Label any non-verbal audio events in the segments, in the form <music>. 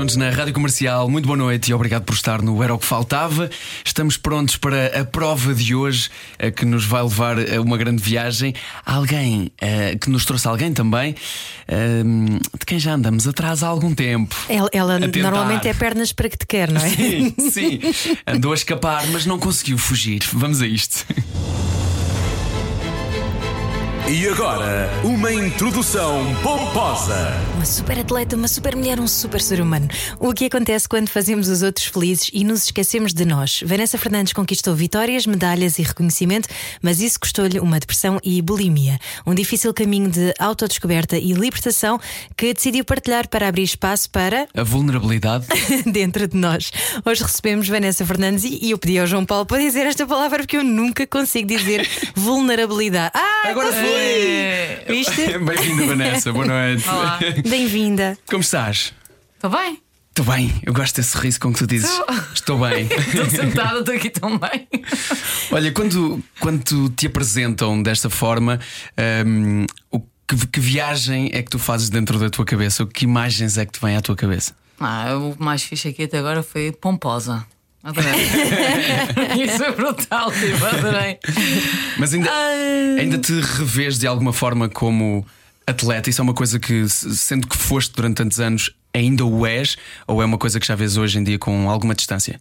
Juntos na Rádio Comercial, muito boa noite e obrigado por estar no Era o que Faltava. Estamos prontos para a prova de hoje eh, que nos vai levar a uma grande viagem. Alguém eh, que nos trouxe alguém também, eh, de quem já andamos atrás há algum tempo. Ela, ela normalmente é pernas para que te quer, não é? Sim, sim. <laughs> Andou a escapar, mas não conseguiu fugir. Vamos a isto. E agora, uma introdução pomposa. Uma super atleta, uma super mulher, um super ser humano. O que acontece quando fazemos os outros felizes e nos esquecemos de nós? Vanessa Fernandes conquistou vitórias, medalhas e reconhecimento, mas isso custou-lhe uma depressão e bulimia. Um difícil caminho de autodescoberta e libertação que decidiu partilhar para abrir espaço para <laughs> A vulnerabilidade. <laughs> dentro de nós. Hoje recebemos Vanessa Fernandes e eu pedi ao João Paulo para dizer esta palavra porque eu nunca consigo dizer <laughs> vulnerabilidade. Ah, Agora Viste? <laughs> Bem-vinda, Vanessa. Boa noite. Olá. Bem-vinda. Como estás? Estou bem? Estou bem, eu gosto desse sorriso com que tu dizes. Estou bem. <laughs> Estou sentada, estou aqui tão bem. Olha, quando, quando te apresentam desta forma, hum, o que, que viagem é que tu fazes dentro da tua cabeça? Que imagens é que te vêm à tua cabeça? Ah, o mais fixe aqui até agora foi pomposa. Adorei. <laughs> Isso é brutal, tipo, adorei. Mas ainda, Ai. ainda te revês de alguma forma como atleta? Isso é uma coisa que, se- sendo que foste durante tantos anos, ainda o és? Ou é uma coisa que já vês hoje em dia com alguma distância?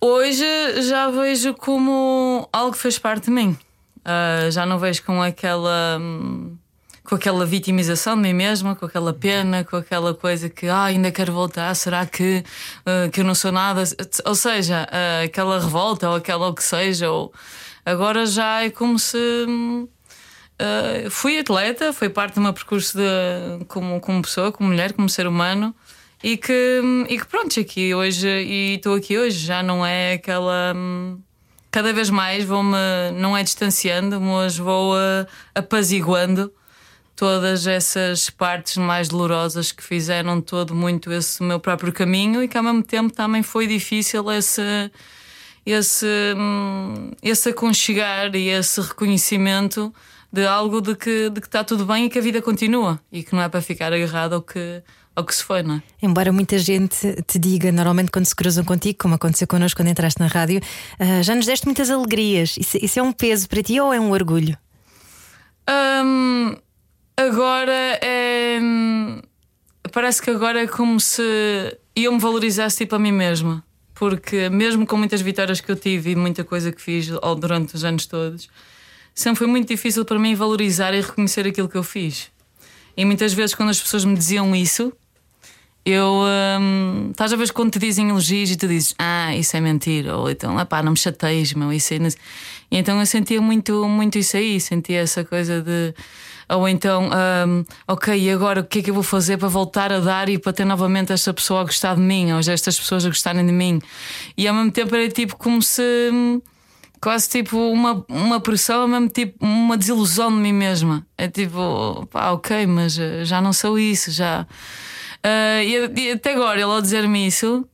Hoje já vejo como algo que fez parte de mim. Ah, já não vejo com aquela. hum, Com aquela vitimização de mim mesma, com aquela pena, com aquela coisa que ah, ainda quero voltar, será que, ah, que eu não sou nada? Ou seja, ah, aquela revolta ou aquela o que seja, ou agora já é como se Uh, fui atleta, foi parte do meu percurso de, como, como pessoa, como mulher, como ser humano. E que, e que pronto, aqui hoje e estou aqui hoje, já não é aquela. Cada vez mais vou-me, não é distanciando, mas vou uh, apaziguando todas essas partes mais dolorosas que fizeram todo muito esse meu próprio caminho e que ao mesmo tempo também foi difícil esse esse, hum, esse aconchegar e esse reconhecimento de algo de que, de que está tudo bem e que a vida continua e que não é para ficar agarrado ao que, ao que se foi, não é? Embora muita gente te diga, normalmente quando se cruzam contigo, como aconteceu connosco quando entraste na rádio, ah, já nos deste muitas alegrias. Isso, isso é um peso para ti ou é um orgulho? Hum, agora é. Parece que agora é como se eu me valorizasse tipo a mim mesma. Porque mesmo com muitas vitórias que eu tive e muita coisa que fiz durante os anos todos, sempre foi muito difícil para mim valorizar e reconhecer aquilo que eu fiz. E muitas vezes quando as pessoas me diziam isso, eu. hum, estás a ver quando te dizem elogios e tu dizes, ah, isso é mentira, ou então, ah pá, não me chateias, meu, isso sei." E então eu sentia muito, muito isso aí, sentia essa coisa de. Ou então, hum, ok, agora o que é que eu vou fazer para voltar a dar e para ter novamente esta pessoa a gostar de mim, ou estas pessoas a gostarem de mim? E ao mesmo tempo era tipo como se. hum, quase tipo uma, uma pressão, ao mesmo tipo uma desilusão de mim mesma. É tipo, pá, ok, mas eh, já não sou isso, já. Ah, e, e até agora, ele ao dizer-me isso,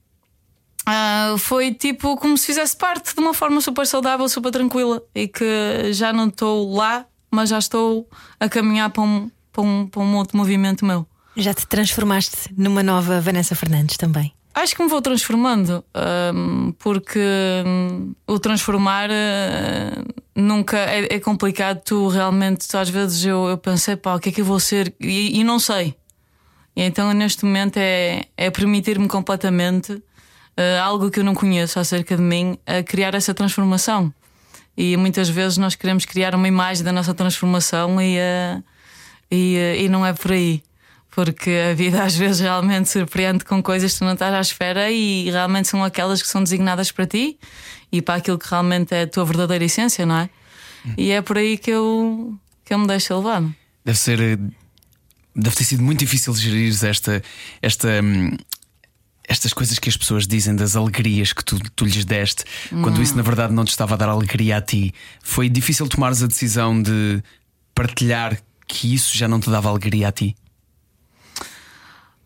ah, foi tipo como se fizesse parte de uma forma super saudável, super tranquila e que já não estou lá, mas já estou a caminhar para um, para um, para um outro movimento meu. Já te transformaste numa nova Vanessa Fernandes também. Acho que me vou transformando, hum, porque hum, o transformar uh, nunca é, é complicado. Tu realmente, tu, às vezes eu, eu pensei, pá, o que é que eu vou ser? E, e não sei. E então neste momento é, é permitir-me completamente uh, algo que eu não conheço acerca de mim, a criar essa transformação. E muitas vezes nós queremos criar uma imagem da nossa transformação e, uh, e, uh, e não é por aí. Porque a vida às vezes realmente surpreende com coisas que tu não estás à espera e realmente são aquelas que são designadas para ti e para aquilo que realmente é a tua verdadeira essência, não é? E é por aí que eu, que eu me deixo levar. Deve ser. eh, Deve ter sido muito difícil gerir esta. esta hum, estas coisas que as pessoas dizem das alegrias que tu, tu lhes deste, quando isso na verdade não te estava a dar alegria a ti, foi difícil tomares a decisão de partilhar que isso já não te dava alegria a ti?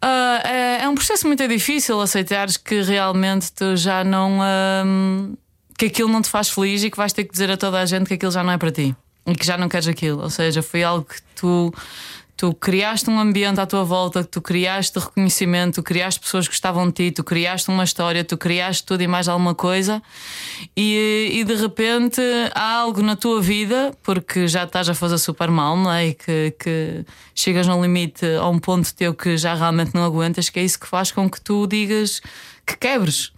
Ah, é, é um processo muito difícil aceitares que realmente tu já não. ahm, que aquilo não te faz feliz e que vais ter que dizer a toda a gente que aquilo já não é para ti e que já não queres aquilo. Ou seja, foi algo que tu. Tu criaste um ambiente à tua volta, tu criaste reconhecimento, tu criaste pessoas que gostavam de ti, tu criaste uma história, tu criaste tudo e mais alguma coisa, e, e de repente há algo na tua vida, porque já estás a fazer super mal, não é? E que, que chegas no limite a um ponto teu que já realmente não aguentas, que é isso que faz com que tu digas que quebres.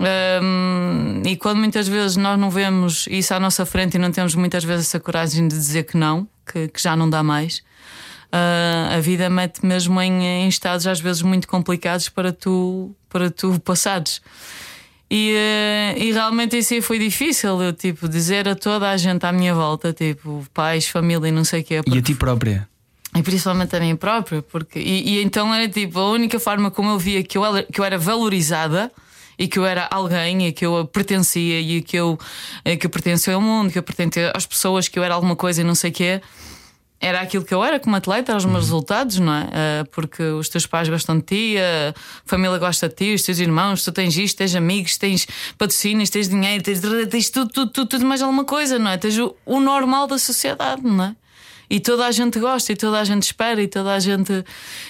Hum, e quando muitas vezes nós não vemos isso à nossa frente e não temos muitas vezes essa coragem de dizer que não, que, que já não dá mais, ah, a vida mete mesmo em, em estados às vezes muito complicados para tu, para tu passares. E, eh, e realmente isso aí foi difícil, eu tipo, dizer a toda a gente à minha volta, tipo, pais, família e não sei o quê. E a porque ti própria? e principalmente a mim própria, porque e, e então era tipo a única forma como eu via que eu, era- que eu era valorizada e que eu era alguém e que eu pertencia e que eu, que eu pertencia ao mundo, que eu pertencia às pessoas, que eu era alguma coisa e não sei o quê. Era aquilo que eu era como atleta, eram os meus resultados, não é? Eh, porque os teus pais gostam de ti, a família gosta de ti, os teus irmãos, tu tens isto, tens amigos, tens patrocínios, tens dinheiro, tens, tens tudo, tudo, tudo, tudo mais alguma coisa, não é? Tens o, o normal da sociedade, não é? E toda a gente gosta, e toda a gente espera, e toda a gente.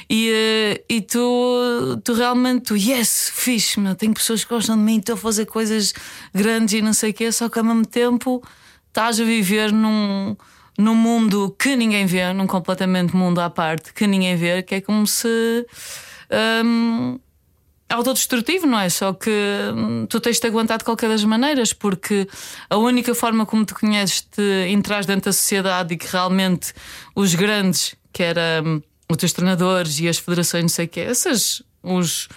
E, eh, e tu, tu realmente, tu, yes, fixe, meu, tenho pessoas que gostam de mim, estou a fazer coisas grandes e não sei o quê, só que ao mesmo tempo estás a viver num, num mundo que ninguém vê, num completamente mundo à parte que ninguém vê, que é como se. hum, autodestrutivo, não é? Só que hum, tu tens de aguentar de qualquer das maneiras, porque a única forma como te conheces te entras dentro da sociedade e que realmente os grandes, que era hum, os teus treinadores e as federações, não sei o quê, esses, os,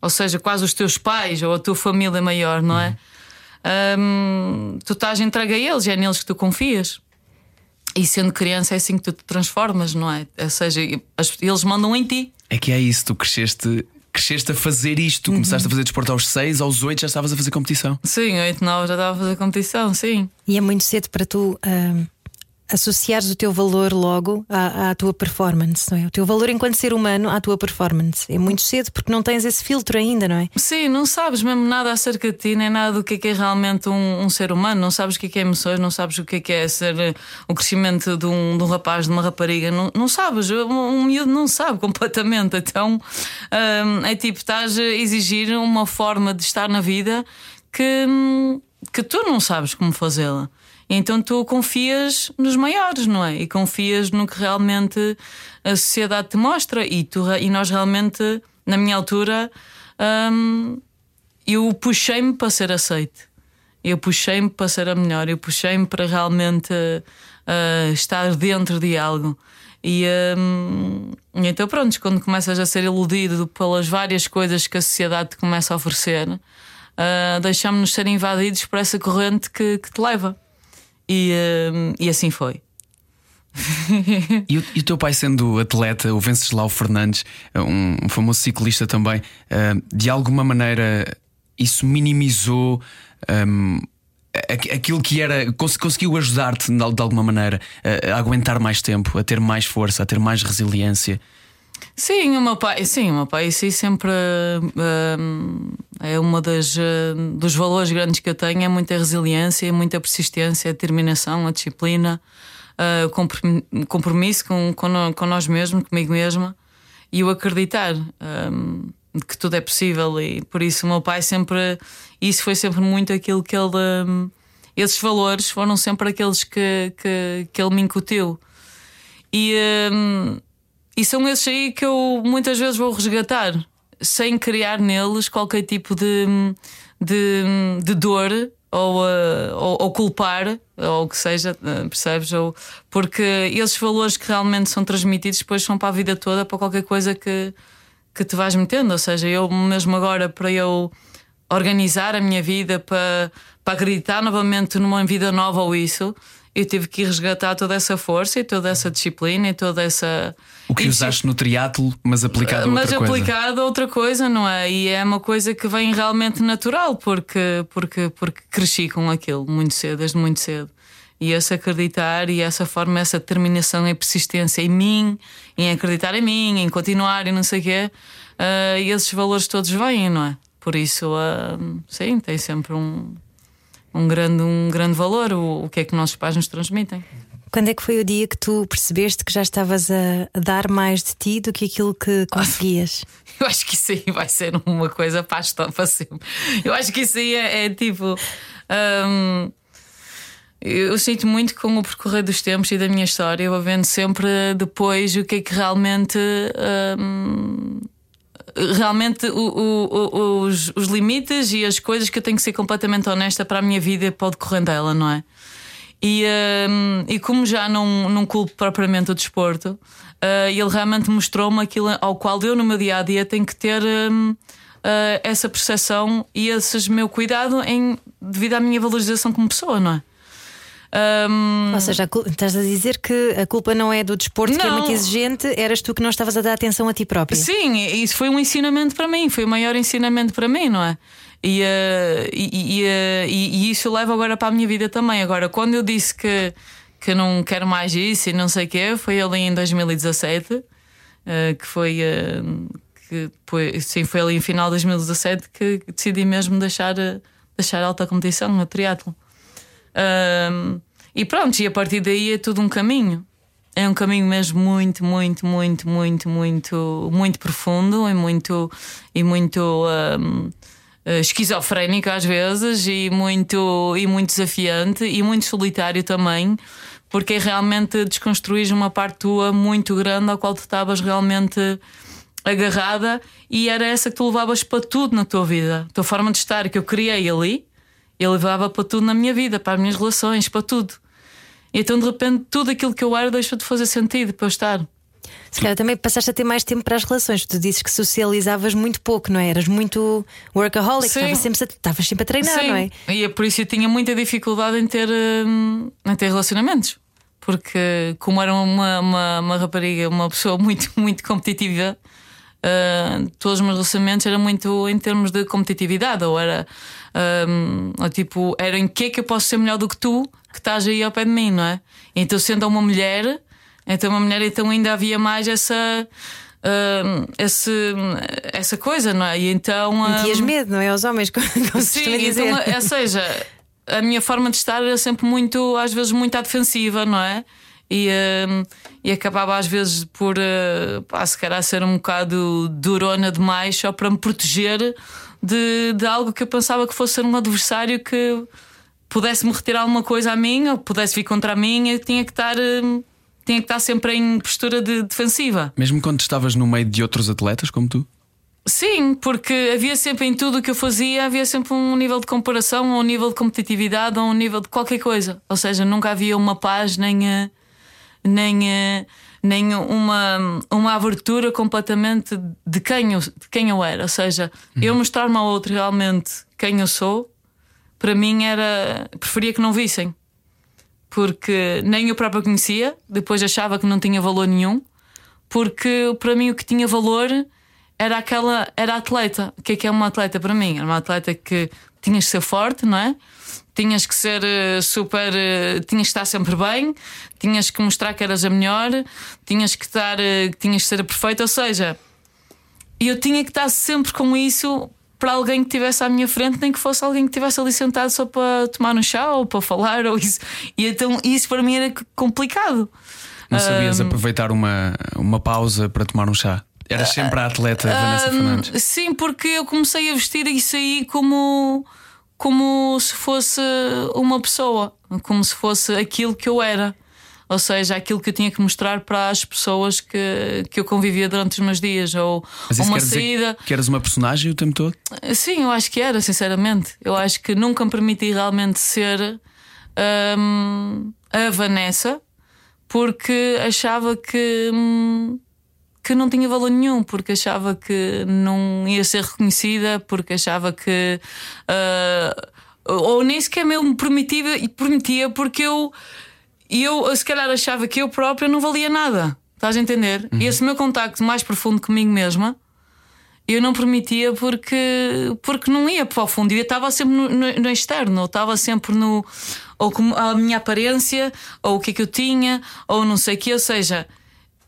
ou seja, quase os teus pais ou a tua família maior, não é? Hum, tu estás entregue a eles é neles que tu confias. E sendo criança é assim que tu te transformas, não é? Ou seja, eles mandam em ti. É que é isso, tu cresceste, cresceste a fazer isto, começaste a fazer desporto aos 6, aos 8 já estavas a fazer competição. Sim, 8, 9 já estava a fazer competição, sim. E é muito cedo para tu ah, associares o teu valor logo à, à tua performance, não é? O teu valor enquanto ser humano à tua performance. É muito cedo porque não tens esse filtro ainda, não é? Sim, não sabes mesmo nada acerca de ti, nem nada do que é, que é realmente um, um ser humano. Não sabes o que é, que é emoções, não sabes o que é, que é ser eh, o crescimento de um, de um rapaz, de uma rapariga. Não, não sabes, um, miúdo não sabe <laughs> completamente. Então hum, é tipo, estás a exigir uma forma de estar na vida que, hum, que tu não sabes como fazê-la. Então tu confias nos maiores, não é? E confias no que realmente a sociedade te mostra. E, tu, e nós realmente, na minha altura, hum, eu puxei-me para ser aceite. Eu puxei-me para ser a melhor. Eu puxei-me para realmente ah, estar dentro de algo. E, hum, então, pronto, quando começas a ser iludido pelas várias coisas que a sociedade te começa a oferecer, ah, deixamos-nos ser invadidos por essa corrente que, que te leva. E, hum, e assim foi. E o, e o teu pai, sendo atleta, o Venceslau Fernandes, um, um famoso ciclista também, eh, de alguma maneira isso minimizou a- aquilo que era. cons- conseguiu ajudar-te de alguma maneira a, a aguentar mais tempo, a ter mais força, a ter mais resiliência. Sim, o meu pai, sim, o meu pai sim, sempre hum, é uma das hum, dos valores grandes que eu tenho é muita resiliência, muita persistência, a determinação, a disciplina, ah, o comprom- compromisso com, com, com nós mesmos, comigo mesma e o acreditar hum, que tudo é possível e por isso o meu pai sempre isso foi sempre muito aquilo que ele esses valores foram sempre aqueles que, que, que ele me incutiu. E, e são esses aí que eu muitas vezes vou resgatar, sem criar neles qualquer tipo de, de, de dor ou, eh, ou, ou culpar, ou o que seja, eh, percebes? Ou, porque esses valores que realmente são transmitidos depois são para a vida toda, para qualquer coisa que, que te vais metendo. Ou seja, eu mesmo agora, para eu organizar a minha vida, para, para acreditar novamente numa vida nova ou isso, eu tive que resgatar toda essa força e toda essa disciplina e toda essa. O que usaste no triatlo, mas aplicado a outra mas coisa. aplicado a outra coisa, não é? E é uma coisa que vem realmente natural, porque, porque, porque cresci com aquilo muito cedo, desde muito cedo. E esse acreditar e essa forma, essa determinação e persistência em mim, em acreditar em mim, em continuar e não sei o quê, uh, e esses valores todos vêm, não é? Por isso, uh, sim, tem sempre um, um, grande, um grande valor o, o que é que nossos pais nos transmitem. Quando é que foi o dia que tu percebeste que já estavas a, a dar mais de ti do que aquilo que <laughs> conseguias? Eu acho que isso aí vai ser uma coisa para, para sempre. Eu acho que isso aí é, é tipo. Um, eu sinto muito com o percorrer dos tempos e da minha história, eu vendo sempre depois o que é que realmente. Um, realmente o, o, os, os limites e as coisas que eu tenho que ser completamente honesta para a minha vida para o decorrer dela, não é? E, um, e como já não, não culpo propriamente o desporto, uh, ele realmente mostrou-me aquilo ao qual eu no meu dia a dia tenho que ter um, uh, essa percepção e esse meu cuidado em, devido à minha valorização como pessoa, não é? Um... Ou seja, estás a dizer que a culpa não é do desporto, não. que é muito exigente, eras tu que não estavas a dar atenção a ti própria. Sim, isso foi um ensinamento para mim, foi o maior ensinamento para mim, não é? E, uh, e, uh, e, e, isso leva agora para a minha vida também. Agora, quando eu disse que, que não quero mais isso e não sei o quê, foi ali em 2017, uh, eh, que foi. que foi, sim, foi ali em final de 2017 que decidi mesmo deixar, deixar alta competição no triatlo. e pronto, e a partir daí é tudo um caminho. É um caminho mesmo muito, muito, muito, muito, muito, muito profundo e muito, e muito um, uh, esquizofrénico às vezes e muito, e muito desafiante e muito solitário também, porque realmente desconstruir uma parte tua muito grande ao qual tu estavas realmente agarrada e era essa que tu levavas para tudo na tua vida. A tua forma de estar que eu criei ali, eu levava para tudo na minha vida, para as minhas relações, para tudo. E então de repente tudo aquilo que eu era deixou de fazer sentido para eu estar. Se calhar também passaste a ter mais tempo para as relações. Tu dizes que socializavas muito pouco, não é? Eras muito workaholic, estavas sempre, estavas sempre a treinar, Sim. não é? E é por isso eu tinha muita dificuldade em ter, hum, em ter relacionamentos. Porque, como era uma, uma, uma rapariga, uma pessoa <laughs> muito, muito competitiva, uh, todos os meus relacionamentos eram muito em termos de competitividade. Ou era um, ou tipo, era em que é que eu posso ser melhor do que tu que estás aí ao pé de mim, não é? Então, sendo uma mulher então, uma mulher, então ainda havia mais essa. Uh, esse, essa coisa, não é? E então. Uh, medo, não é? Aos homens, <laughs> como, sim, então, ou seja, a minha forma de estar era sempre muito, às vezes, muito à defensiva, não é? E, uh, e acabava às vezes por, uh, pá, se calhar, ser um bocado durona demais só para me proteger de, de algo que eu pensava que fosse ser um adversário que pudesse me retirar alguma coisa a mim ou pudesse vir contra mim. Eu tinha que estar. Uh, tinha que estar sempre em postura de defensiva. Mesmo quando estavas no meio de outros atletas como tu? Sim, porque havia sempre em tudo o que eu fazia, havia sempre um nível de comparação, um nível de competitividade, ou um nível de qualquer coisa. Ou seja, nunca havia uma paz nem, eh, nem, eh, nem uma, uma abertura completamente de quem, eu, de quem eu era. Ou seja, uhum. eu mostrar-me ao outro realmente quem eu sou, para mim era. preferia que não vissem porque nem eu própria conhecia, depois achava que não tinha valor nenhum, porque para mim o que tinha valor era aquela, era atleta. O que é que é uma atleta para mim? Era uma atleta que tinhas que ser forte, não é? Tinhas que ser uh, super. Uh, tinhas que estar sempre bem, tinhas que mostrar que eras a melhor, tinhas que estar. Uh, tinhas que ser a perfeita, ou seja, eu tinha que estar sempre com isso para alguém que estivesse à minha frente, nem que fosse alguém que estivesse ali sentado só para tomar um chá ou para falar ou isso. E então isso para mim era complicado. Não sabias um, aproveitar uma, uma pausa para tomar um chá? Era sempre a atleta uh, Vanessa Fernandes? Sim, porque eu comecei a vestir isso aí como, como se fosse uma pessoa, como se fosse aquilo que eu era ou seja, aquilo que eu tinha que mostrar para as pessoas que, que eu convivia durante os meus dias, ou, uma saída. Que eras uma personagem o tempo todo? Sim, eu acho que era, sinceramente. Eu acho que nunca me permiti realmente ser hum, a Vanessa, porque achava que. Hum, que não tinha valor nenhum, porque achava que não ia ser reconhecida, porque achava que. Uh, ou nem sequer me permitia, permitia porque eu E eu, se calhar, achava que eu própria não valia nada. Estás a entender? E esse meu contacto mais profundo comigo mesma eu não permitia porque, porque não ia para o fundo. Eu estava sempre no, no, no externo, ou estava sempre no. ou como a minha aparência, ou o que é que eu tinha, ou não sei o que. Ou seja,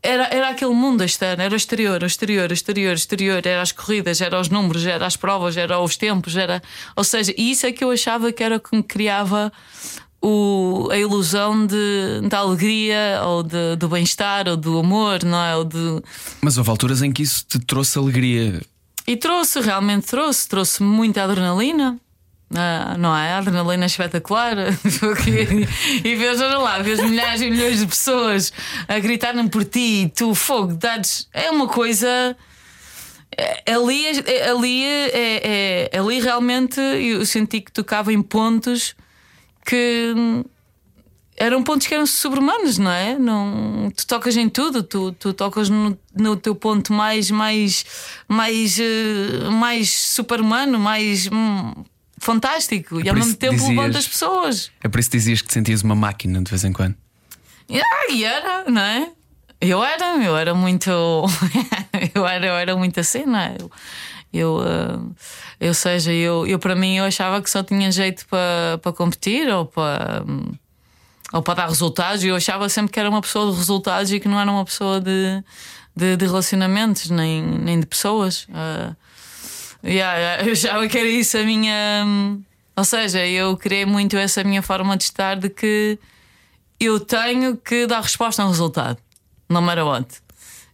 era, era aquele mundo externo, era o exterior, o exterior, o exterior, o exterior, era as corridas, era os números, era as provas, era os tempos, era. Ou seja, isso é que eu achava que era o que me criava o, a ilusão de, da alegria, ou de, do bem-estar, ou do amor, não é? Ou de... Mas houve alturas em que isso te trouxe alegria. E trouxe, realmente trouxe, trouxe muita adrenalina. Ah, não é? A adrenalina é espetacular. <laughs> e vês, olha lá, vês milhares e milhões de pessoas a gritarem por ti e tu, fogo, dades. É uma coisa. é- Ali, é- ali, é, é- ali realmente eu senti que tocava em pontos que eram pontos que eram sobre-humanos, não é? Não, tu tocas em tudo, tu, tu tocas no, no teu ponto mais, mais, mais, eh, mais super-humano, mais hum, fantástico e ao mesmo tempo dizias- levanta as pessoas. É por isso que dizias que te sentias uma máquina de vez em quando. Ah, e era, não é? Eu era, eu era muito. <laughs> eu, era, eu era muito assim, não é? Eu, eu, ah, eu seja, eu, eu para mim eu achava que só tinha jeito para para competir ou para. ou para dar resultados, eu achava sempre que era uma pessoa de resultados e que não era uma pessoa de, de, de relacionamentos, nem, nem de pessoas. Ah, yeah, <laughs> eu achava que era isso a minha. Ou seja, eu criei muito essa minha forma de estar de que eu tenho que dar resposta a um resultado, no matter what.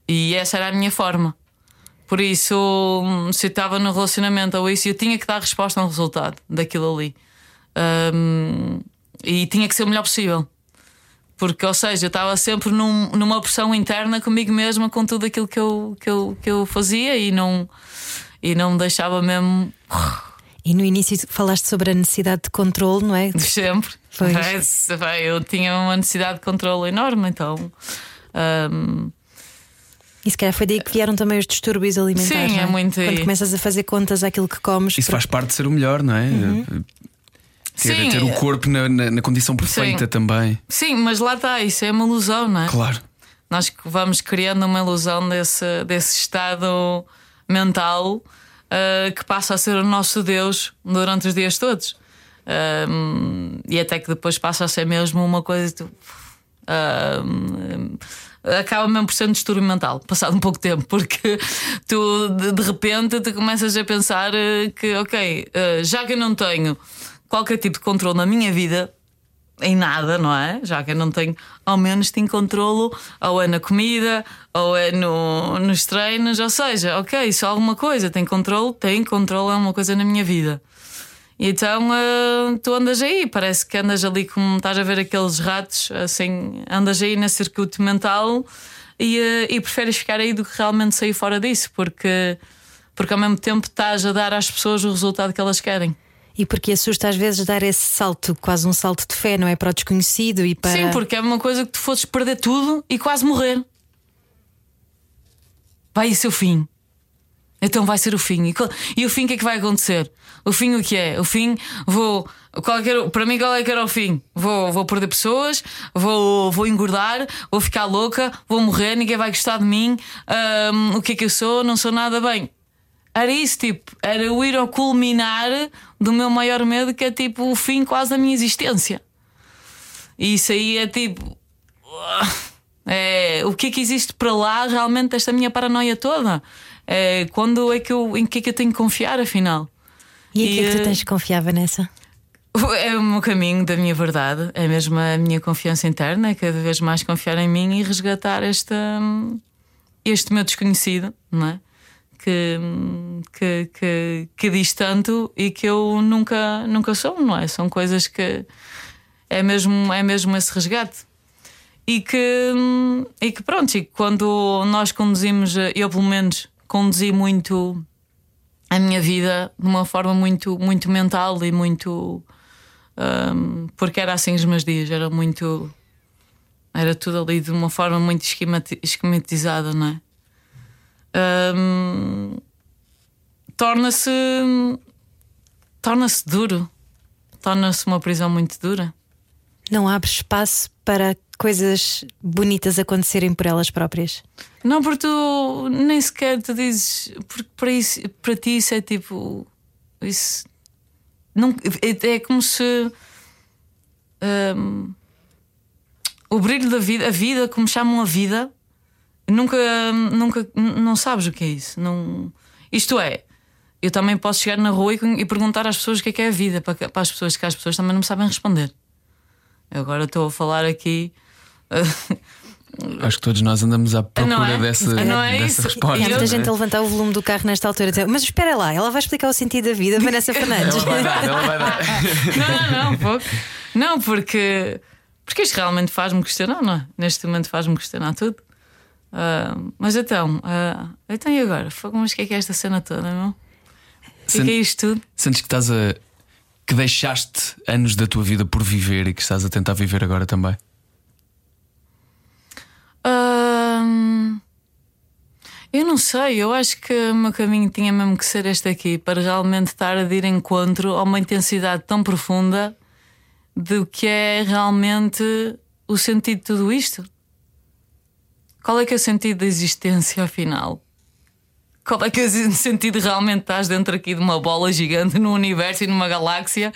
E essa era a minha forma. Por isso, hum, se eu estava no relacionamento ou isso, eu tinha que dar resposta a um resultado daquilo ali. Hum, e tinha que ser o melhor possível. Porque, ou seja, eu estava sempre num- numa pressão interna comigo mesma com tudo aquilo que eu, que eu, que eu fazia e não, e não me deixava mesmo E no início falaste sobre a necessidade de controle, não é? de sempre. Pois. Eu tinha uma necessidade de controle enorme, então. hum, E se calhar foi daí que vieram também os distúrbios alimentares. Sim, não é muito aí. Quando começas a fazer contas àquilo que comes. Isso faz parte de ser o melhor, não é? Ter, Sim. ter o corpo na, na- na condição perfeita Sim. também. sim, mas lá está, isso é uma ilusão, não é? Claro. Nós vamos criando uma ilusão desse, desse estado mental ah, que passa a ser o nosso Deus durante os dias todos. Ahm, e até que depois passa a ser mesmo uma coisa. tu- ahm, acaba mesmo por ser um distúrbio mental, passado um pouco tempo, porque tu de, repente te começas a pensar eh, que, ok, eh, já que eu não tenho qualquer tipo de controle na minha vida, em nada, não é? Já que eu não tenho, ao menos tenho controlo, ou é na comida, ou é no, nos treinos, ou seja, ok, se alguma coisa tem controle, tem controle, é uma coisa na minha vida. E então ah, tu andas aí, parece que andas ali como estás a ver aqueles ratos, assim, andas aí nesse circuito mental e, ah, e preferes ficar aí do que realmente sair fora disso, porque, porque ao mesmo tempo estás a dar às pessoas o resultado que elas querem. E porque assusta às vezes dar esse salto, quase um salto de fé, não é? Para o desconhecido e para. Sim, porque é uma coisa que tu fosses perder tudo e quase morrer. Vai ser o fim. Então vai ser o fim. E, e o fim o que é que vai acontecer? O fim o que é? O fim vou. Para mim, qual é que era o fim? Vou, vou perder pessoas, vou, vou engordar, vou ficar louca, vou morrer, ninguém vai gostar de mim. ahm, o que é que eu sou? Não sou nada bem. Era isso, tipo, era eu ir ao culminar do meu maior medo, que é tipo o fim quase da minha existência. E isso aí é tipo. É, o que é que existe para lá realmente desta minha paranoia toda? É, quando é que eu, em que é que eu tenho que confiar, afinal? E em que é que tu tens que confiar, Vanessa? <laughs> É o meu caminho da minha verdade, é mesmo a minha confiança interna, é cada vez mais confiar em mim e resgatar esta, este meu desconhecido, não é? Que, que, que, que diz tanto e que eu nunca, nunca sou, não é? São coisas que é mesmo, é mesmo esse resgate. E que, e que pronto, e quando nós conduzimos, eu pelo menos conduzi muito a minha vida de uma forma muito, muito mental e muito. hum, porque era assim os meus dias, era muito. Era tudo ali de uma forma muito esquemati- esquematizada, não é? Hum, torna-se. torna-se duro. Torna-se uma prisão muito dura. Não abre espaço para coisas bonitas acontecerem por elas próprias? Não, porque tu nem sequer te dizes. Porque para, isso, para ti isso é tipo. Isso. Não, é, é como se. hum, o brilho da vida, a vida, como chamam a vida, nunca, nunca, não sabes o que é isso. Não, isto é, eu também posso chegar na rua e, e perguntar às pessoas o que é que é a vida, para, para as pessoas que as pessoas também não sabem responder. Agora estou a falar aqui. <laughs> Acho que todos nós andamos à procura Não é? dessa, Não é dessa resposta. E há muita eu- gente a levantar o volume do carro nesta altura. dizer, Mas espera lá, ela vai explicar o sentido da vida, Vanessa <laughs> Fernandes. Ela vai dar, ela vai dar. <laughs> Não, não, não, pouco. Não, porque, porque isto realmente faz-me questionar, não é? Neste momento faz-me questionar tudo. Ah, mas então, ah, então e agora? Fogo, Mas o que é que é esta cena toda, não? O é, que é isto tudo? Sentes que estás a. que deixaste anos da tua vida por viver e que estás a tentar viver agora também? Eu não sei, eu acho que o meu caminho tinha mesmo que ser este aqui para realmente estar a ir encontro a uma intensidade tão profunda do que é realmente o sentido de tudo isto. Qual é que é o sentido da existência afinal? Qual é que é o sentido realmente estás dentro aqui de uma bola gigante no universo e numa galáxia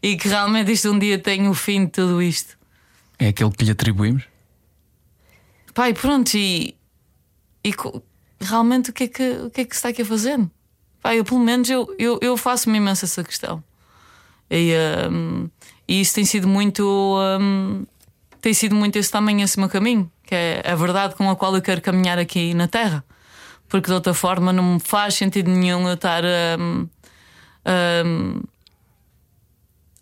e que realmente isto um dia tem o fim de tudo isto? É aquele que lhe atribuímos? Pai, pronto, e, e realmente o que, é que, o que é que se está aqui a fazer? Pai, eu, pelo menos eu, eu, eu faço-me imenso essa questão. E, hum, e isso tem sido muito. hum, tem sido muito esse também esse meu caminho, que é a verdade com a qual eu quero caminhar aqui na Terra. Porque de outra forma não me faz sentido nenhum eu estar hum, hum,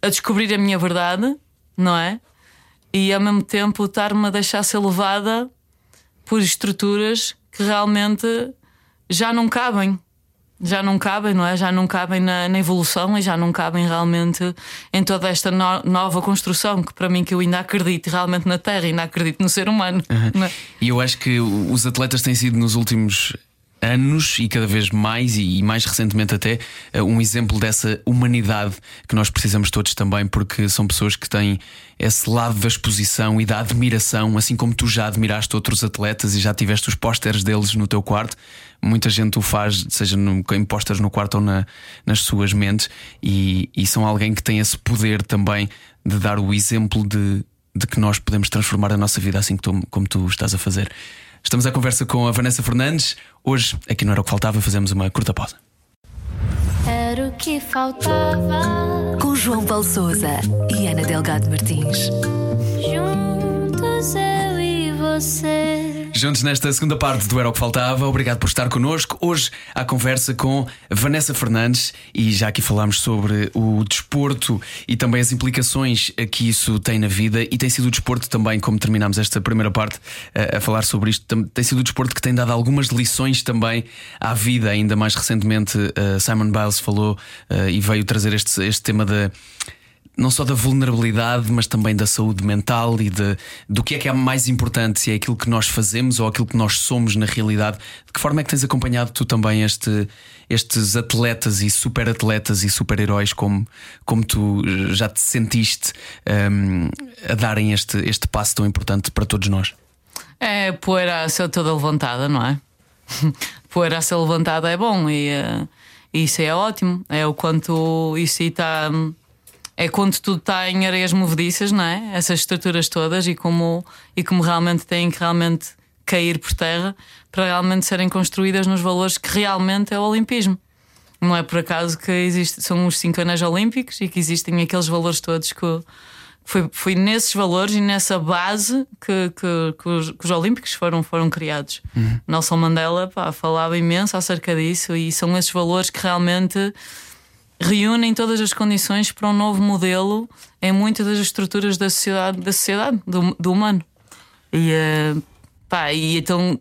a descobrir a minha verdade, não é? E ao mesmo tempo estar-me a deixar ser levada por estruturas que realmente já não cabem. Já não cabem, não é? Já não cabem na, na evolução e já não cabem realmente em toda esta no- nova construção que para mim que eu ainda acredito realmente na Terra, ainda acredito no ser humano. não é? E eu acho que os atletas têm sido nos últimos anos e cada vez mais e mais recentemente até eh, um exemplo dessa humanidade que nós precisamos todos também porque são pessoas que têm esse lado da exposição e da admiração assim como tu já admiraste outros atletas e já tiveste os pósteres deles no teu quarto muita gente o faz seja no, pósteres no quarto ou na- nas suas mentes e, e são alguém que tem esse poder também de dar o exemplo de de que nós podemos transformar a nossa vida assim que tu- como tu estás a fazer. Estamos à conversa com a Vanessa Fernandes. Hoje, aqui não era o que faltava, fazemos uma curta pausa. Era o que faltava. Com João Paulo Souza e Ana Delgado Martins. Juntos eu e você. Juntos nesta segunda parte do Era o que Faltava, obrigado por estar connosco. Hoje à conversa com Vanessa Fernandes e já aqui falámos sobre o desporto e também as implicações que isso tem na vida. E tem sido o desporto também, como terminámos esta primeira parte a, a falar sobre isto, tem sido o desporto que tem dado algumas lições também à vida. Ainda mais recentemente, eh, Simon Biles falou eh, e veio trazer este, este tema da não só da vulnerabilidade, mas também da saúde mental e de, do que é que é mais importante, se é aquilo que nós fazemos ou aquilo que nós somos na realidade. De que forma é que tens acompanhado tu também este, estes atletas e super atletas e super heróis como, como tu já te sentiste hum, a darem este, este passo tão importante para todos nós? É poeira a ser toda levantada, não é? <laughs> poeira a ser levantada é bom e eh, isso é ótimo. É o quanto isso está. É quando tudo está em areias movediças, não é? Essas estruturas todas e como, e como realmente têm que realmente cair por terra para realmente serem construídas nos valores que realmente é o Olimpismo. Não é por acaso que existe, são os cinco anéis olímpicos e que existem aqueles valores todos que foi, foi nesses valores e nessa base que, que, que os, que os Olímpicos foram, foram criados. Nelson Mandela pá, falava imenso acerca disso e são esses valores que realmente reúnem todas as condições para um novo modelo em muitas das estruturas da sociedade, da sociedade do, do humano. E, eh, pá, e então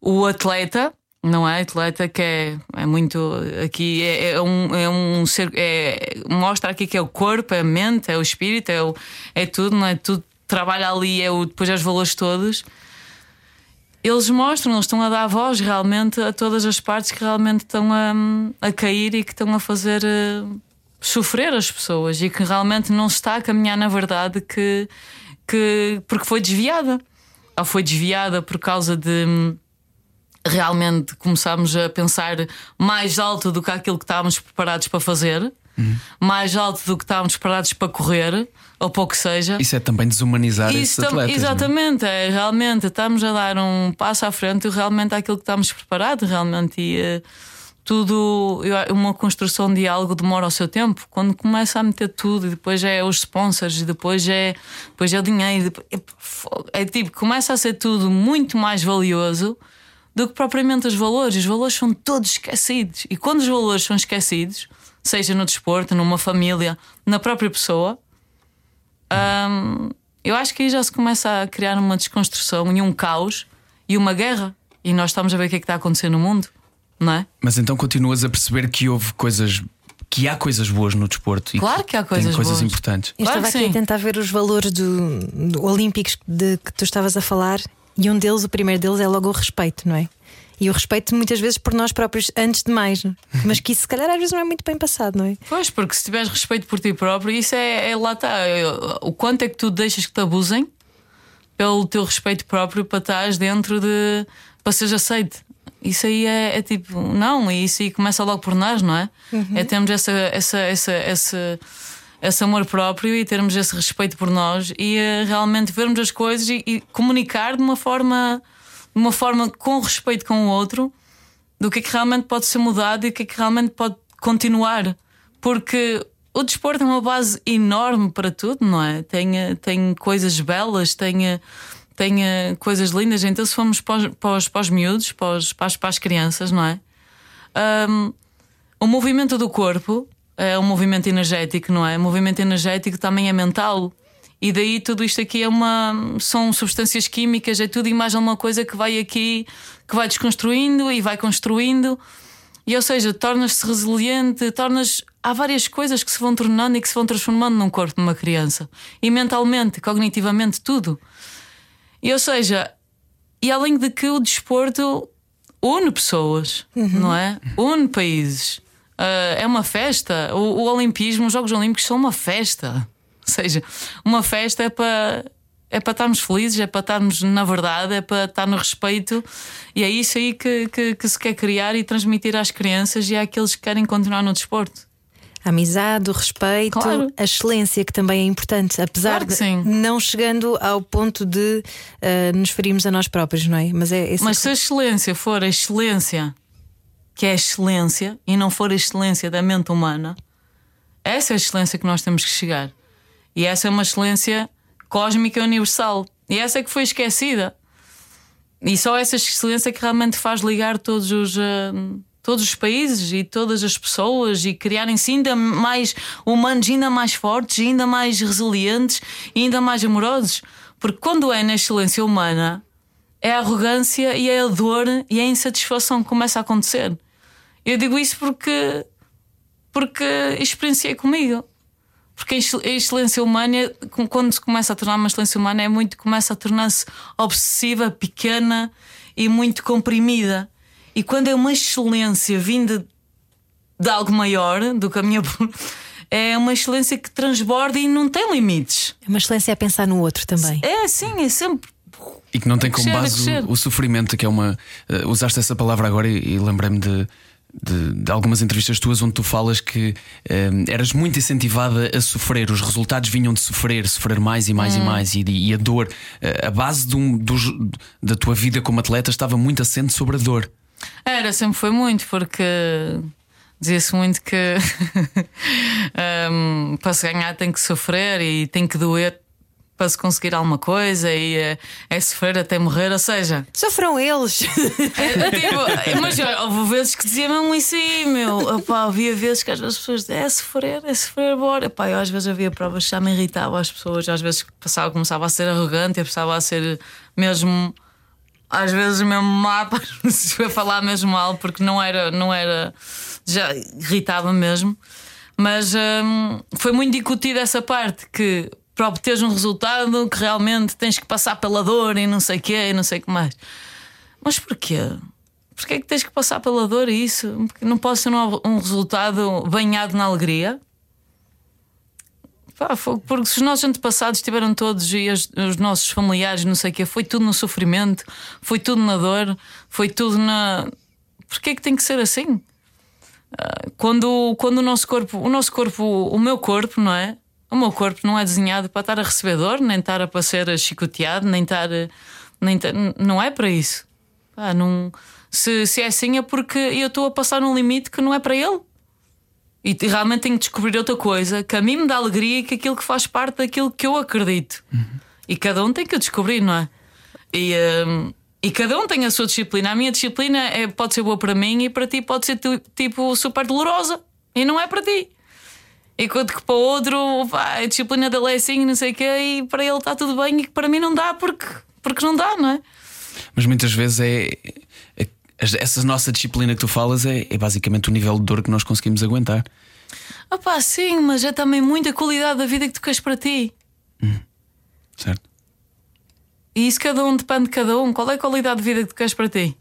o atleta, não é? Atleta que é, é muito aqui, é, é um, é um ser, é, mostra aqui que é o corpo, é a mente, é o espírito, é, o, é tudo, não é? Tudo trabalha ali, é o, depois é os valores todos. Eles mostram, eles estão a dar voz realmente a todas as partes que realmente estão a, a cair e que estão a fazer eh, sofrer as pessoas e que realmente não se está a caminhar na verdade que, que porque foi desviada. Ou foi desviada por causa de realmente começámos a pensar mais alto do que aquilo que estávamos preparados para fazer, Uhum. mais alto do que estávamos preparados para correr, ou para o que seja. Isso é também desumanizar Isso esses tam- atletas. é? exatamente, é, realmente estamos a dar um passo à frente realmente àquilo que estamos preparados, realmente. E eh, tudo, uma construção de algo demora o seu tempo. Quando começa a meter tudo, e depois é os sponsors, e depois é, depois é o dinheiro, é, é tipo, começa a ser tudo muito mais valioso do que propriamente os valores. Os valores são todos esquecidos. E quando os valores são esquecidos, seja no desporto, numa família, na própria pessoa, hum, eu acho que aí já se começa a criar uma desconstrução e um caos e uma guerra. E nós estamos a ver o que é que está a acontecer no mundo, não é? Mas então continuas a perceber que houve coisas. que há coisas boas no desporto. e Claro que há tem coisas coisas boas. importantes. Eu Claro estava que aqui sim. a tentar ver os valores do, do olímpicos de que tu estavas a falar e um deles, o primeiro deles, é logo o respeito, não é? E o respeito muitas vezes por nós próprios antes de mais, é? <laughs> mas que isso se calhar às vezes não é muito bem passado, não é? Pois, porque se tiveres respeito por ti próprio, isso é, é lá está. É, O quanto é que tu deixas que te abusem pelo teu respeito próprio para estares dentro de. para seres aceite. Isso aí é, é tipo, não, e isso aí começa logo por nós, não é? É termos essa, essa, essa, essa, esse amor próprio e termos esse respeito por nós e eh, realmente vermos as coisas e, e comunicar de uma forma, de uma forma com respeito com o outro do que é que realmente pode ser mudado e o que é que realmente pode continuar. Porque o desporto é uma base enorme para tudo, não é? Tem, tem coisas belas, tem, tem coisas lindas. Então, se formos para os, miúdos, para, as, para as crianças, não é? Ahm, o movimento do corpo é um movimento energético, não é? O movimento energético também é mental. E daí tudo isto aqui é uma. são substâncias químicas, é tudo e mais alguma coisa que vai aqui, que vai desconstruindo e vai construindo. E ou seja, tornas-se resiliente, tornas. Há várias coisas que se vão tornando e que se vão transformando num corpo de uma criança. E mentalmente, cognitivamente, tudo. E ou seja, e além de que o desporto une pessoas, não é? Une países. Ah, é uma festa. O, o Olimpismo, os Jogos Olímpicos são uma festa. Ou seja, uma festa é para. É para estarmos felizes, é para estarmos na verdade, é para estar no respeito, e é isso aí que, que, que se quer criar e transmitir às crianças e àqueles que querem continuar no desporto. A amizade, o respeito, Claro. a excelência que também é importante, apesar Claro de sim. não chegando ao ponto de ah, nos ferirmos a nós próprios, não é? Mas é esse Mas se a excelência for a excelência que é a excelência e não for a excelência da mente humana, essa é a excelência que nós temos que chegar. E essa é uma excelência cósmica universal. E essa é que foi esquecida. E só essa excelência que realmente faz ligar todos os. ah, Todos os países e todas as pessoas e criarem-se ainda mais humanos, ainda mais fortes, ainda mais resilientes ainda mais amorosos. Porque quando é na excelência humana, é a arrogância e é a dor e a insatisfação que começa a acontecer. Eu digo isso porque porque experienciei comigo. Porque a excel- a excelência humana, quando se começa a tornar uma excelência humana, é muito, começa a tornar-se obsessiva, pequena e muito comprimida. E quando é uma excelência vinda de algo maior do que a minha. <laughs> É uma excelência que transborda e não tem limites. É uma excelência a pensar no outro também. É assim, é sempre. E que não tem como Crescer, base o, o sofrimento, que é uma. eh, usaste essa palavra agora e, e lembrei-me de, de, de algumas entrevistas tuas onde tu falas que eh, eras muito incentivada a sofrer, os resultados vinham de sofrer, sofrer mais e mais e Hum. mais, e, e a dor, eh, a base de um, dos- da tua vida como atleta estava muito assente sobre a dor. Era, sempre foi muito, porque dizia-se muito que hum, para se ganhar tem que sofrer e tem que doer para se conseguir alguma coisa e é, é sofrer até morrer, ou seja, Sofram eles! <laughs> é, tipo, mas houve vezes que dizia mesmo isso aí, meu. Opá, havia vezes que às vezes as pessoas diziam, é sofrer, é sofrer, bora. Epá, eu às vezes havia provas que já me irritavam as pessoas, às vezes passava, começava a ser arrogante, eu passava a ser mesmo às vezes mesmo má <laughs> eu falar mesmo mal, porque não era, não era, já irritava mesmo. Mas hum, foi muito discutida essa parte que para obteres um resultado que realmente tens que passar pela dor e não sei o quê e não sei o que mais. Mas porquê? Porquê é que tens que passar pela dor e isso? Porque não pode ser um, um resultado banhado na alegria? Pá, porque se os nossos antepassados estiveram todos e as- os nossos familiares, não sei o quê, foi tudo no sofrimento, foi tudo na dor, foi tudo na. Porquê é que tem que ser assim? Ah, Quando, quando o nosso corpo, o nosso corpo, o meu corpo, não é? O meu corpo não é desenhado para estar a receber dor, nem estar a ser chicoteado, nem estar. Nem ta- não é para isso. Pá, não, se, se é assim é porque eu estou a passar num limite que não é para ele. E te- realmente tenho que descobrir outra coisa que a mim me dá alegria e que aquilo que faz parte daquilo que eu acredito. E cada um tem que descobrir, não é? E, hum, e cada um tem a sua disciplina. A minha disciplina é, pode ser boa para mim e para ti pode ser tipo super dolorosa. E não é para ti. Enquanto que para outro pá, a disciplina dele é assim, não sei o quê, e para ele está tudo bem e que para mim não dá porque, porque não dá, não é? Mas muitas vezes é. é- essa nossa disciplina que tu falas é, é basicamente o nível de dor que nós conseguimos aguentar. Ah pá, sim, mas é também muita qualidade da vida que tu queres para ti. Certo? E isso cada um depende de cada um. Qual é a qualidade de vida que tu queres para ti?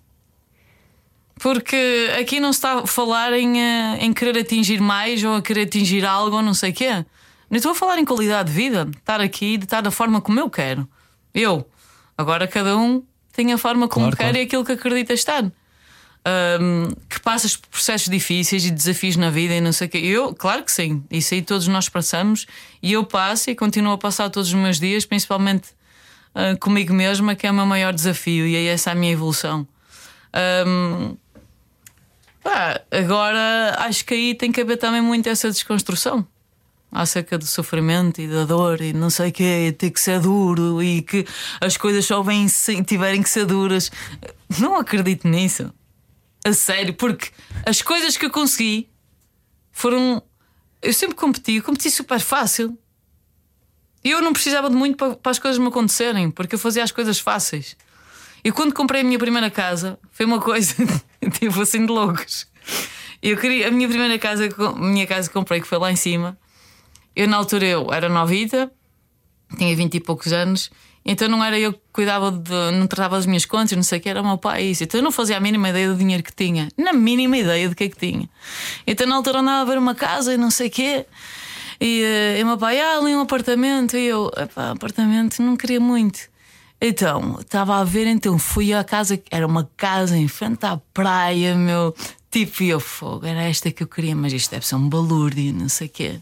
Porque aqui não se está a falar em, eh, em querer atingir mais ou a querer atingir algo ou não sei o quê. Nem estou a falar em qualidade de vida, de estar aqui, de estar da forma como eu quero. Eu. Agora cada um tem a forma como Claro, quer claro. e aquilo que acredita estar. Ahm, que passas por processos difíceis e desafios na vida e não sei o quê. Eu, claro que sim, isso aí todos nós passamos e eu passo e continuo a passar todos os meus dias, principalmente ah, comigo mesma, que é o meu maior desafio e é essa a minha evolução. Ahm, pá, agora acho que aí tem que haver também muito essa desconstrução acerca do sofrimento e da dor e não sei o que, ter que ser duro e que as coisas só vêm se tiverem que ser duras. Não acredito nisso. A sério, porque as coisas que eu consegui foram. Eu sempre competi, eu competi super fácil. E eu não precisava de muito para as coisas me acontecerem, porque eu fazia as coisas fáceis. E quando comprei a minha primeira casa, foi uma coisa <laughs> tipo assim de loucos. Eu queria a minha primeira casa, a minha casa que comprei, que foi lá em cima. Eu, na altura, eu era novita, tinha vinte e poucos anos, então não era eu que cuidava de. não tratava das minhas contas, não sei o que, era o meu pai. Isso. Então eu não fazia a mínima ideia do dinheiro que tinha, na mínima ideia do que é que tinha. Então na altura andava a ver uma casa e não sei o quê. E, eh, e meu pai, ah, ali um apartamento. E eu, apartamento, não queria muito. Então, estava a ver, então fui à casa, era uma casa em frente à praia, meu. Tipo, e eu fogo, era esta que eu queria, mas isto deve ser um balúrdio, não sei o quê.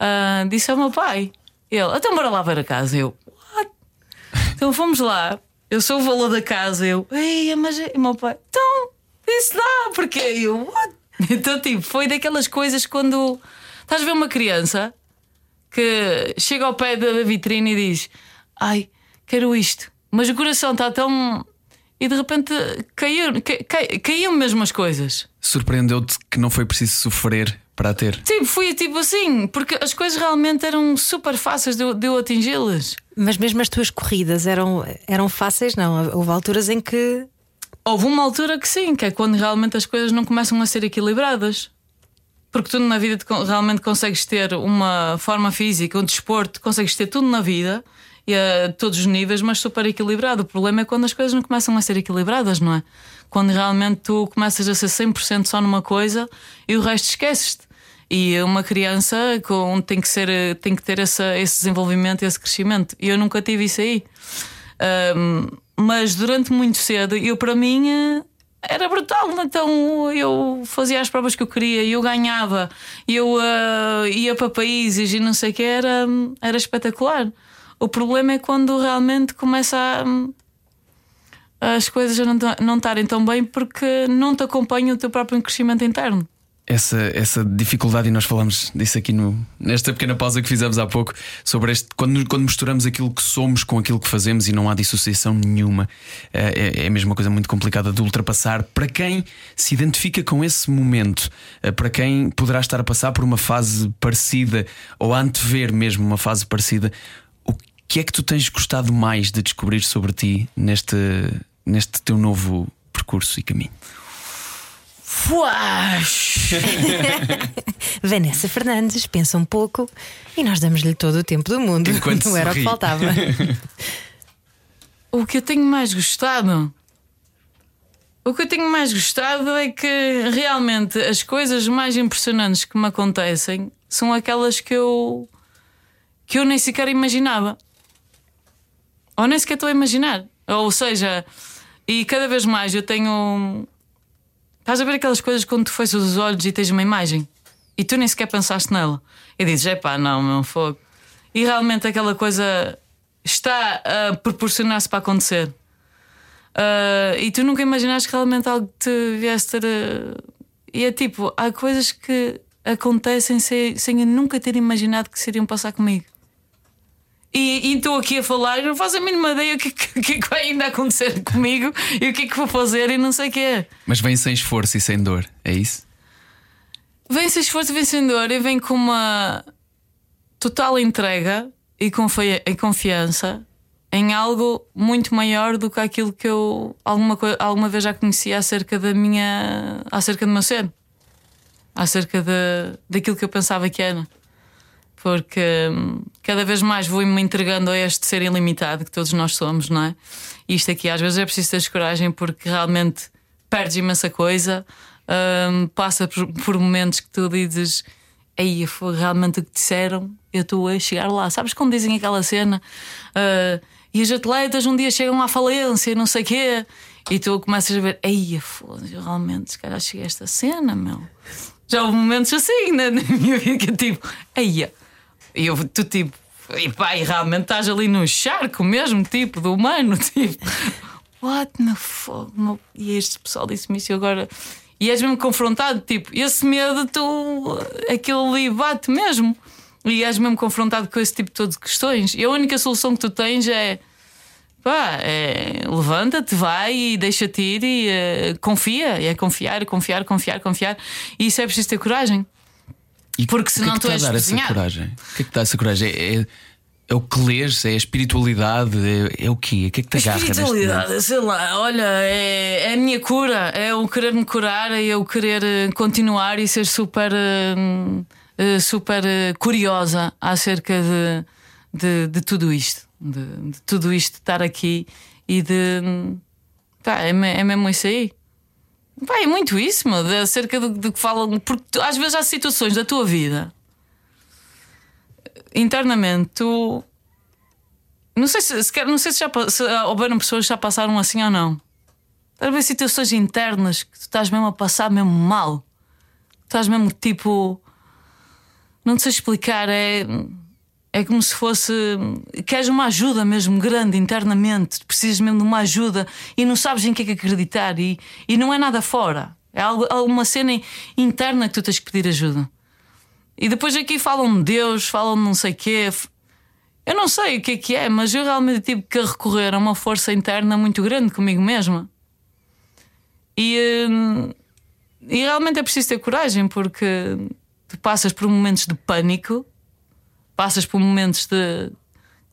Ah, disse ao meu pai, ele, então bora lá ver a casa. Eu, what? Então fomos lá, eu sou o valor da casa. Eu, ei, mas e meu pai, então, isso dá, porque eu, what? <laughs> Então, tipo, foi daquelas coisas quando estás a ver uma criança que chega ao pé da vitrine e diz: Ai, quero isto, mas o coração está tão. E de repente caiu, ca- ca- caíam mesmo as coisas. Surpreendeu-te que não foi preciso sofrer para a ter. Tipo, fui tipo assim, porque as coisas realmente eram super fáceis de, eu- de eu atingi-las. Mas mesmo as tuas corridas eram, eram fáceis, não? Houve alturas em que. Houve uma altura que sim, que é quando realmente as coisas não começam a ser equilibradas. Porque tu na vida realmente consegues ter uma forma física, um desporto, consegues ter tudo na vida e a todos os níveis, mas super equilibrado. O problema é quando as coisas não começam a ser equilibradas, não é? Quando realmente tu começas a ser 100% só numa coisa e o resto esqueces-te. E uma criança com, tem, que ser, tem que ter essa, esse desenvolvimento, esse crescimento. E eu nunca tive isso aí. Ahm, mas durante muito cedo, eu para mim eh, era brutal. Então eu fazia as provas que eu queria, eu ganhava, eu eh, ia para países e não sei o que, era, era espetacular. O problema é quando realmente começa a, as coisas a não ta- não estarem tão bem porque não te acompanha o teu próprio crescimento interno. Essa, essa dificuldade, e nós falamos disso aqui no, nesta pequena pausa que fizemos há pouco, sobre este quando, quando misturamos aquilo que somos com aquilo que fazemos e não há dissociação nenhuma, eh, é, é mesmo uma coisa muito complicada de ultrapassar. Para quem se identifica com esse momento, eh, para quem poderá estar a passar por uma fase parecida ou a antever mesmo uma fase parecida, que é que tu tens gostado mais de descobrir sobre ti neste, neste teu novo percurso e caminho? Fuash! <laughs> Vanessa Fernandes pensa um pouco e nós damos-lhe todo o tempo do mundo. Enquanto não era o que faltava. <laughs> O que eu tenho mais gostado? O que eu tenho mais gostado é que realmente as coisas mais impressionantes que me acontecem são aquelas que eu que eu nem sequer imaginava. Ou nem sequer estou a imaginar. Ou seja, e cada vez mais eu tenho. Estás a ver aquelas coisas quando tu fechas os olhos e tens uma imagem e tu nem sequer pensaste nela. E dizes: é pá, não, meu fogo. E realmente aquela coisa está a proporcionar-se para acontecer. Uh, e tu nunca imaginaste que realmente algo te viesse ter. Uh, e é tipo, há coisas que acontecem sem, sem eu nunca ter imaginado que seriam passar comigo. E estou aqui a falar e não faço a mínima ideia o que, que, <laughs> que vai ainda acontecer comigo e o que é que vou fazer e não sei o que é. Mas vem sem esforço e sem dor, é isso? Vem sem esforço vencedor e vem com uma total entrega e, e confiança em algo muito maior do que aquilo que eu alguma, alguma vez já conhecia acerca da minha. acerca do meu ser. Acerca de, daquilo que eu pensava que era. Porque hum, cada vez mais vou-me entregando a este ser ilimitado que todos nós somos, não é? Isto aqui às vezes é preciso ter coragem porque realmente perdes imensa coisa, hum, passa por, por momentos que tu dizes aí foi realmente o que disseram, eu estou a chegar lá. Sabes quando dizem aquela cena? Uh, e os atletas um dia chegam à falência e não sei o quê. E tu começas a ver, aí foda-se, realmente, se calhar cheguei a esta cena, meu. Já houve momentos assim na, <laughs> na minha vida que tipo, aí e eu, tu tipo, e pá, e realmente estás ali no charco mesmo, tipo, do humano, <laughs> tipo, what the fuck? E este pessoal disse-me isso agora. E és mesmo confrontado, tipo, esse medo, tu, aquilo ali bate mesmo. E és mesmo confrontado com esse tipo de, de questões. E a única solução que tu tens é. Pá, é, levanta-te, vai e deixa-te ir e uh, confia. E é confiar, confiar, confiar, confiar. E isso é preciso ter coragem. E Porque senão que é que tu és dar essa coragem? O que é que dá essa coragem? É, é, é o que lês? É a espiritualidade? É, é o quê? O que é que te agarra? Espiritualidade, sei lá, olha, é, é a minha cura, é o querer me curar, é o querer eh, continuar e ser super. Uh, eh, super curiosa acerca de, de, de tudo isto, de, de, tudo isto estar aqui e de. Pá, é, é mesmo isso aí. Pá, é muito isso, meu, de, acerca do, do que falam. Porque tu, às vezes há situações da tua vida internamente tu. Não sei se, se não sei se já se houveram pessoas que já passaram assim ou não. Talvez situações internas que tu estás mesmo a passar mesmo mal. Estás mesmo tipo não sei explicar, é. É como se fosse. Queres uma ajuda mesmo grande internamente, precisas mesmo de uma ajuda e não sabes em que é que acreditar e, e não é nada fora. É algo, alguma cena interna que tu tens que pedir ajuda. E depois aqui falam de Deus, falam de não sei o quê. Eu não sei o que é que é, mas eu realmente tive que recorrer a uma força interna muito grande comigo mesma. E, hum, e realmente é preciso ter coragem, porque tu passas por momentos de pânico, passas por momentos de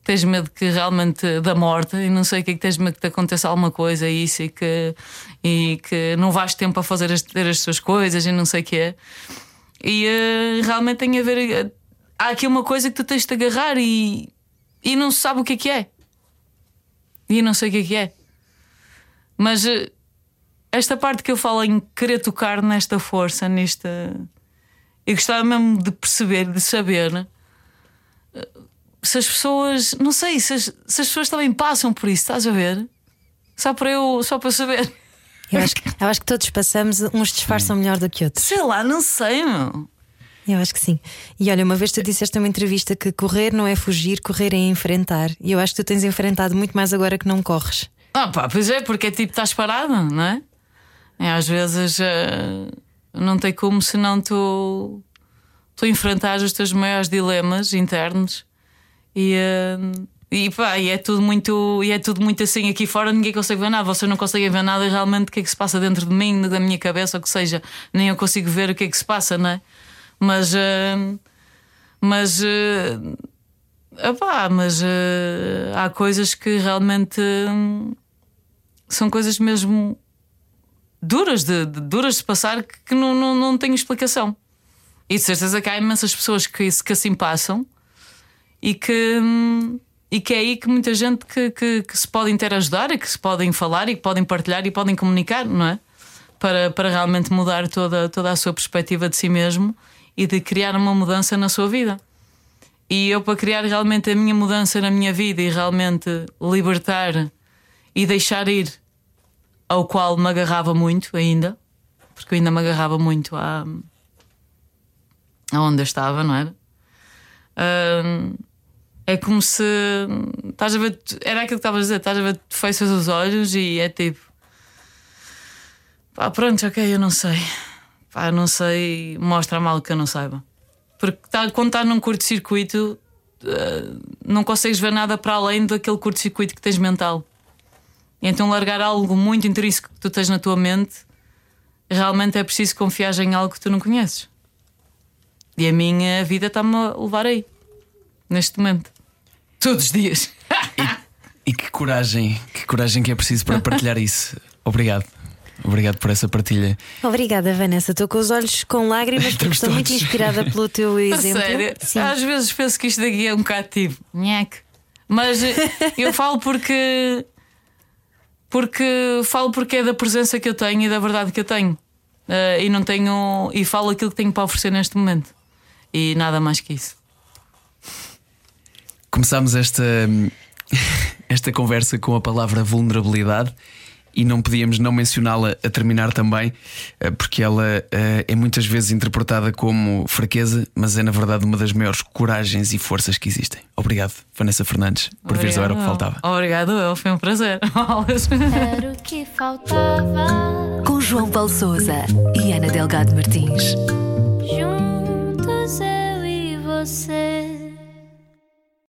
tens medo que realmente da morte e não sei o que é que tens medo que te aconteça alguma coisa e isso e que, e que não vais tempo a fazer as, ter as tuas coisas e não sei o que é. E uh, realmente tem a ver. Há aqui uma coisa que tu tens de agarrar e, e não se sabe o que é que é. E não sei o que é que é. Mas uh, esta parte que eu falo em querer tocar nesta força, nesta eu gostava mesmo de perceber, de saber eh, se as pessoas, não sei, se as, se as pessoas também passam por isso, estás a ver? Só para eu, só para saber. Eu acho, eu acho que todos passamos, uns disfarçam melhor do que outros. Sei lá, não sei, meu. Eu acho que sim. E olha, uma vez tu disseste numa entrevista que correr não é fugir, correr é enfrentar. E eu acho que tu tens enfrentado muito mais agora que não corres. Ah, pá, pois é, porque é tipo, estás parado, não é? é às vezes. Uh não tem como senão tu, tu enfrentares os teus maiores dilemas internos. E, uh, e, pá, e é tudo muito e é tudo muito assim aqui fora ninguém consegue ver nada. Vocês não conseguem ver nada realmente o que é que se passa dentro de mim da minha cabeça ou que seja nem eu consigo ver o que é que se passa não é? Mas uh, mas uh, epá, mas há coisas que realmente uh, são coisas mesmo duras de, de, duras de passar que, que não, não, não tenho explicação. E de certeza que há imensas pessoas que, que assim passam e que, e que é aí que muita gente que, que, que se podem ter ajudar e que se podem falar e que podem partilhar e podem comunicar, não é? Para, para realmente mudar toda, toda a sua perspectiva de si mesmo e de criar uma mudança na sua vida. E eu, para criar realmente a minha mudança na minha vida e realmente libertar e deixar ir ao qual me agarrava muito ainda, porque eu ainda me agarrava muito à, aonde eu estava, não era? Hum, é como se estás a ver, era aquilo que estavas a dizer, estás a ver, fechas os olhos e é tipo pá, pronto, ok, eu não sei, pá, não sei, mostra mal que eu não saiba. Porque tá, quando estás num curto-circuito, uh, não consegues ver nada para além daquele curto-circuito que tens mental. E então, largar algo muito intrínseco que tu tens na tua mente, realmente é preciso confiar em algo que tu não conheces. E a minha vida está-me a levar aí, neste momento. Todos os dias. e, e que coragem, que coragem que é preciso para partilhar isso. Obrigado. Obrigado por essa partilha. Obrigada, Vanessa. Estou com os olhos com lágrimas porque estou muito inspirada pelo teu <laughs> exemplo. Sério? Sim. Às vezes penso que isto daqui é um bocado tipo, nhaque. Mas eh, <laughs> eu falo porque. Porque falo porque é da presença que eu tenho e da verdade que eu tenho. Uh, e não tenho. E falo aquilo que tenho para oferecer neste momento. E nada mais que isso. Começámos esta, <laughs> esta conversa com a palavra vulnerabilidade e não podíamos não mencioná-la a terminar também, eh, porque ela eh, é muitas vezes interpretada como fraqueza, mas é na verdade uma das maiores coragens e forças que existem. Obrigado, Vanessa Fernandes, por veres ao Era o que Faltava. Obrigado, eu, foi um prazer. <laughs> Era o que faltava. Com João Paulo Souza e Ana Delgado Martins. Juntos eu e você.